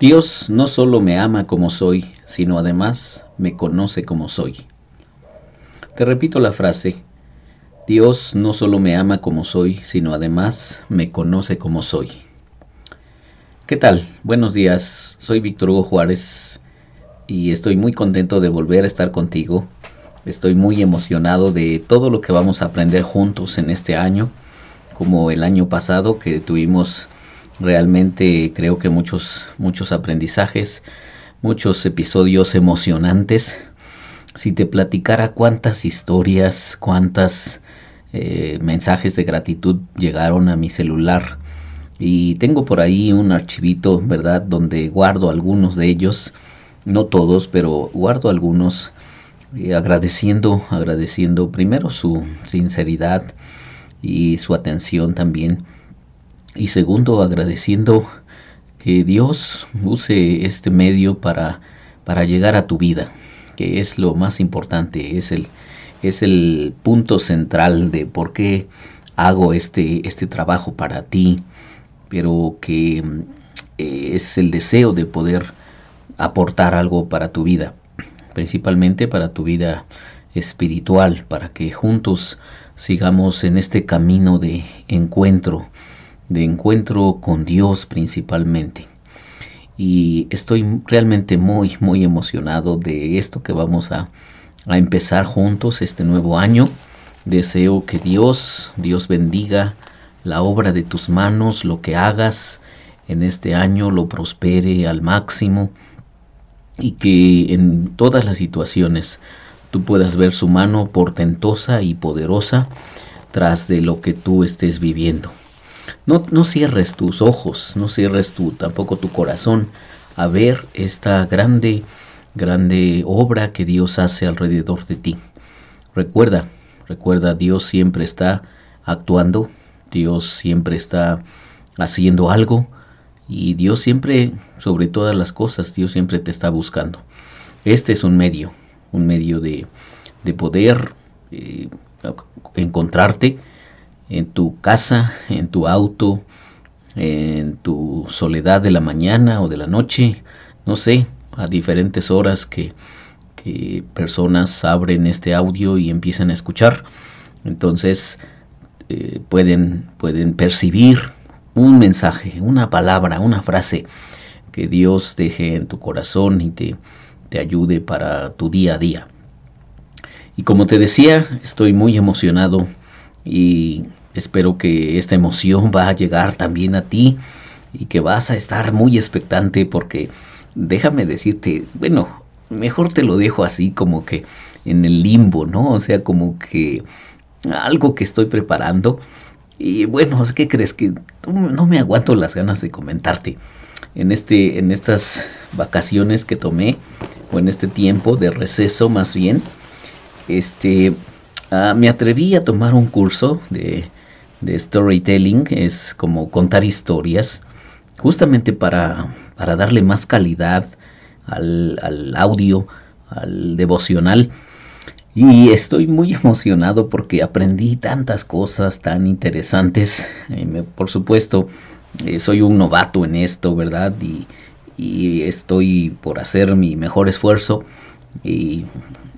Dios no solo me ama como soy, sino además me conoce como soy. Te repito la frase, Dios no solo me ama como soy, sino además me conoce como soy. ¿Qué tal? Buenos días, soy Víctor Hugo Juárez y estoy muy contento de volver a estar contigo. Estoy muy emocionado de todo lo que vamos a aprender juntos en este año, como el año pasado que tuvimos realmente creo que muchos muchos aprendizajes, muchos episodios emocionantes. Si te platicara cuántas historias, cuántas eh, mensajes de gratitud llegaron a mi celular y tengo por ahí un archivito, ¿verdad? Donde guardo algunos de ellos, no todos, pero guardo algunos agradeciendo, agradeciendo primero su sinceridad y su atención también y segundo agradeciendo que Dios use este medio para, para llegar a tu vida, que es lo más importante, es el, es el punto central de por qué hago este, este trabajo para ti, pero que eh, es el deseo de poder aportar algo para tu vida, principalmente para tu vida espiritual, para que juntos sigamos en este camino de encuentro de encuentro con Dios principalmente. Y estoy realmente muy, muy emocionado de esto que vamos a, a empezar juntos este nuevo año. Deseo que Dios, Dios bendiga la obra de tus manos, lo que hagas en este año lo prospere al máximo y que en todas las situaciones tú puedas ver su mano portentosa y poderosa tras de lo que tú estés viviendo. No, no cierres tus ojos, no cierres tu, tampoco tu corazón a ver esta grande, grande obra que Dios hace alrededor de ti. Recuerda, recuerda, Dios siempre está actuando, Dios siempre está haciendo algo y Dios siempre, sobre todas las cosas, Dios siempre te está buscando. Este es un medio, un medio de, de poder eh, encontrarte en tu casa, en tu auto, en tu soledad de la mañana o de la noche, no sé, a diferentes horas que, personas abren este audio y empiezan a escuchar. Entonces eh, pueden, pueden percibir un mensaje, una palabra, una frase que Dios deje en tu corazón y te, te ayude para tu día a día. Y como te decía, estoy muy emocionado y espero que esta emoción va a llegar también a ti y que vas a estar muy expectante porque déjame decirte, bueno, mejor te lo dejo así como que en el limbo, ¿no? O sea, como que algo que estoy preparando. Y bueno, ¿qué crees? Que no me aguanto las ganas de comentarte. En, este, en estas vacaciones que tomé, o en este tiempo de receso más bien, este, Ah, me atreví a tomar un curso de, storytelling, es como contar historias, justamente para, para darle más calidad al, al audio, al devocional. Y estoy muy emocionado porque aprendí tantas cosas tan interesantes. Eh, por supuesto, eh, soy un novato en esto, ¿verdad? Y, y, estoy por hacer mi mejor esfuerzo. Y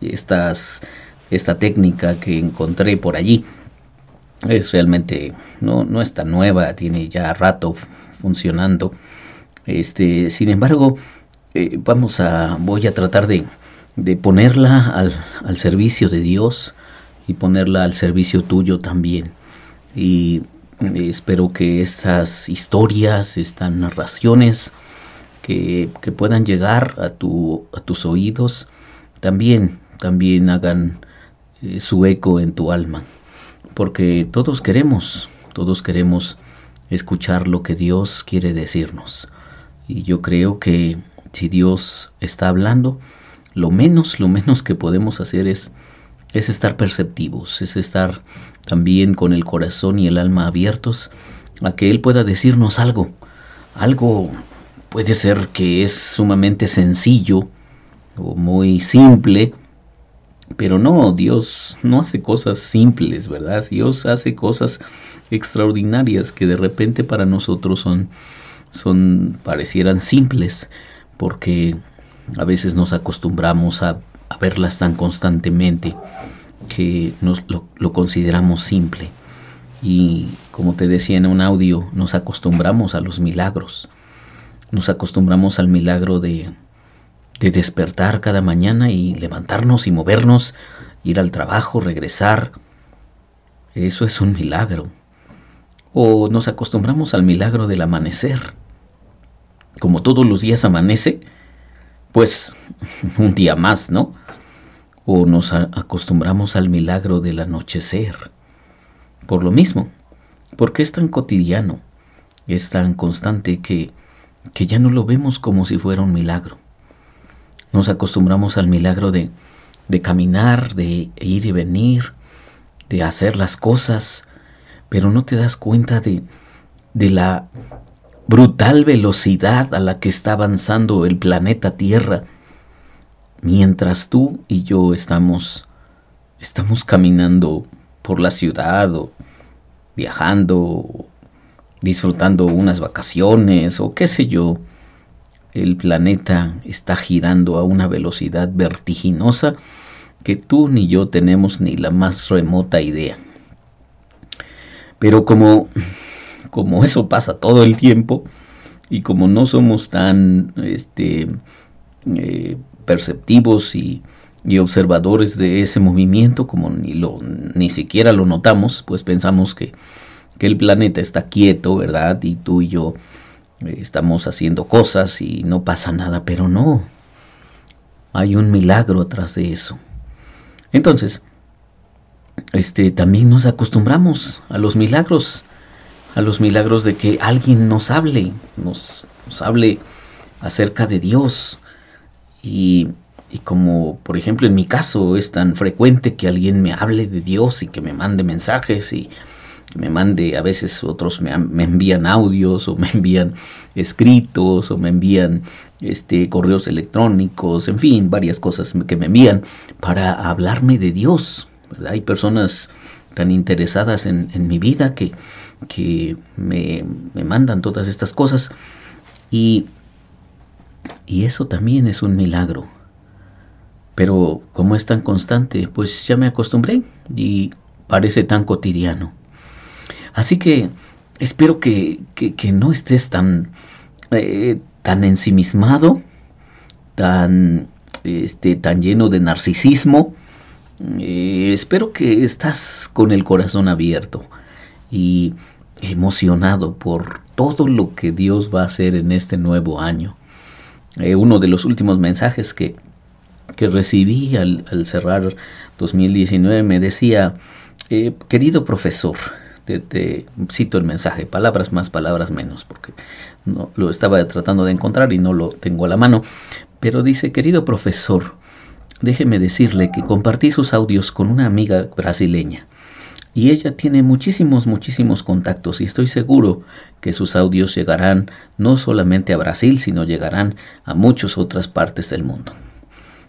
estas esta técnica que encontré por allí. Es realmente, no, no es tan nueva, tiene ya rato funcionando. Este, sin embargo, eh, vamos a, voy a tratar de, de ponerla al, al, servicio de Dios y ponerla al servicio tuyo también. Y eh, espero que estas historias, estas narraciones que, que puedan llegar a, tu, a tus oídos, también, también hagan eh, su eco en tu alma, porque todos queremos, todos queremos escuchar lo que Dios quiere decirnos. Y yo creo que si Dios está hablando, lo menos, lo menos que podemos hacer es, es estar perceptivos, es estar también con el corazón y el alma abiertos a que Él pueda decirnos algo. Algo puede ser que es sumamente sencillo o muy simple, pero no, Dios no hace cosas simples, ¿verdad? Dios hace cosas extraordinarias que de repente para nosotros son, son parecieran simples porque a veces nos acostumbramos a, verlas tan constantemente que nos lo, lo consideramos simple. Y como te decía en un audio, nos acostumbramos a los milagros. Nos acostumbramos al milagro de, de despertar cada mañana y levantarnos y movernos, ir al trabajo, regresar. Eso es un milagro. O nos acostumbramos al milagro del amanecer. Como todos los días amanece, pues un día más, ¿no? O nos acostumbramos al milagro del anochecer. Por lo mismo, porque es tan cotidiano, es tan constante que, que ya no lo vemos como si fuera un milagro. Nos acostumbramos al milagro de, de caminar, de ir y venir, de hacer las cosas, pero no te das cuenta de, de la brutal velocidad a la que está avanzando el planeta Tierra, mientras tú y yo estamos, estamos caminando por la ciudad o viajando, disfrutando unas vacaciones o qué sé yo, el planeta está girando a una velocidad vertiginosa que tú ni yo tenemos ni la más remota idea. Pero como, como eso pasa todo el tiempo y como no somos tan este, eh, perceptivos y, y, observadores de ese movimiento, como ni, lo, ni siquiera lo notamos, pues pensamos que, que el planeta está quieto, ¿verdad? Y tú y yo estamos haciendo cosas y no pasa nada, pero no. Hay un milagro atrás de eso. Entonces, este también nos acostumbramos a los milagros, a los milagros de que alguien nos hable, nos, hable acerca de Dios. Y, y como por ejemplo en mi caso es tan frecuente que alguien me hable de Dios y que me mande mensajes y me mande, a veces otros me, envían audios o me envían escritos o me envían este, correos electrónicos, en fin, varias cosas que me envían para hablarme de Dios. Hay personas tan interesadas en, mi vida que, que me, me, mandan todas estas cosas y, y eso también es un milagro. Pero como es tan constante, pues ya me acostumbré y parece tan cotidiano. Así que espero que, no estés tan, eh, tan ensimismado, tan, este, tan lleno de narcisismo. Eh, espero que estás con el corazón abierto y emocionado por todo lo que Dios va a hacer en este nuevo año. Eh, uno de los últimos mensajes que, que recibí al, cerrar 2019 me decía, querido profesor, te, cito el mensaje, palabras más, palabras menos, porque no, lo estaba tratando de encontrar y no lo tengo a la mano. Pero dice, querido profesor, déjeme decirle que compartí sus audios con una amiga brasileña y ella tiene muchísimos, muchísimos contactos y estoy seguro que sus audios llegarán no solamente a Brasil, sino llegarán a muchas otras partes del mundo.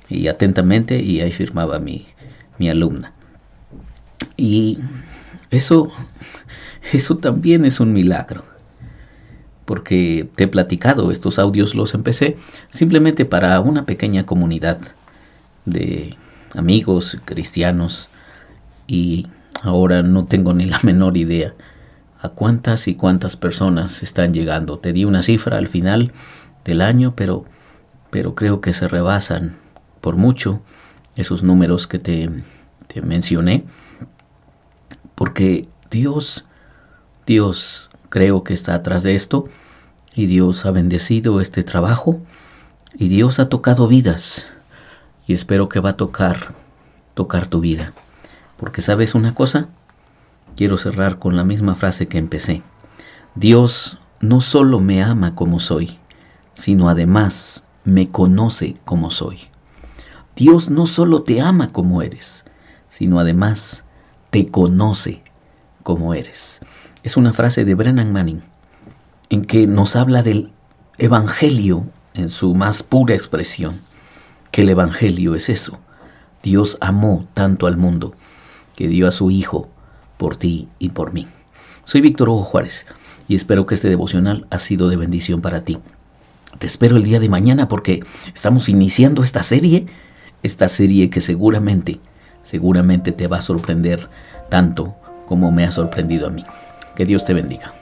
Y atentamente, y ahí firmaba mi, mi alumna. Y eso, eso también es un milagro. Porque te he platicado, estos audios los empecé simplemente para una pequeña comunidad de amigos cristianos y ahora no tengo ni la menor idea a cuántas y cuántas personas están llegando. Te di una cifra al final del año, pero, pero creo que se rebasan por mucho esos números que te, te mencioné porque Dios, Dios creo que está atrás de esto y Dios ha bendecido este trabajo y Dios ha tocado vidas y espero que va a tocar, tocar tu vida. Porque sabes una cosa, quiero cerrar con la misma frase que empecé. Dios no solo me ama como soy, sino además me conoce como soy. Dios no solo te ama como eres, sino además te conoce como eres. Es una frase de Brennan Manning en que nos habla del Evangelio en su más pura expresión, que el Evangelio es eso. Dios amó tanto al mundo que dio a su Hijo por ti y por mí. Soy Víctor Hugo Juárez y espero que este devocional ha sido de bendición para ti. Te espero el día de mañana porque estamos iniciando esta serie, esta serie que seguramente, seguramente te va a sorprender tanto como me ha sorprendido a mí. Que Dios te bendiga.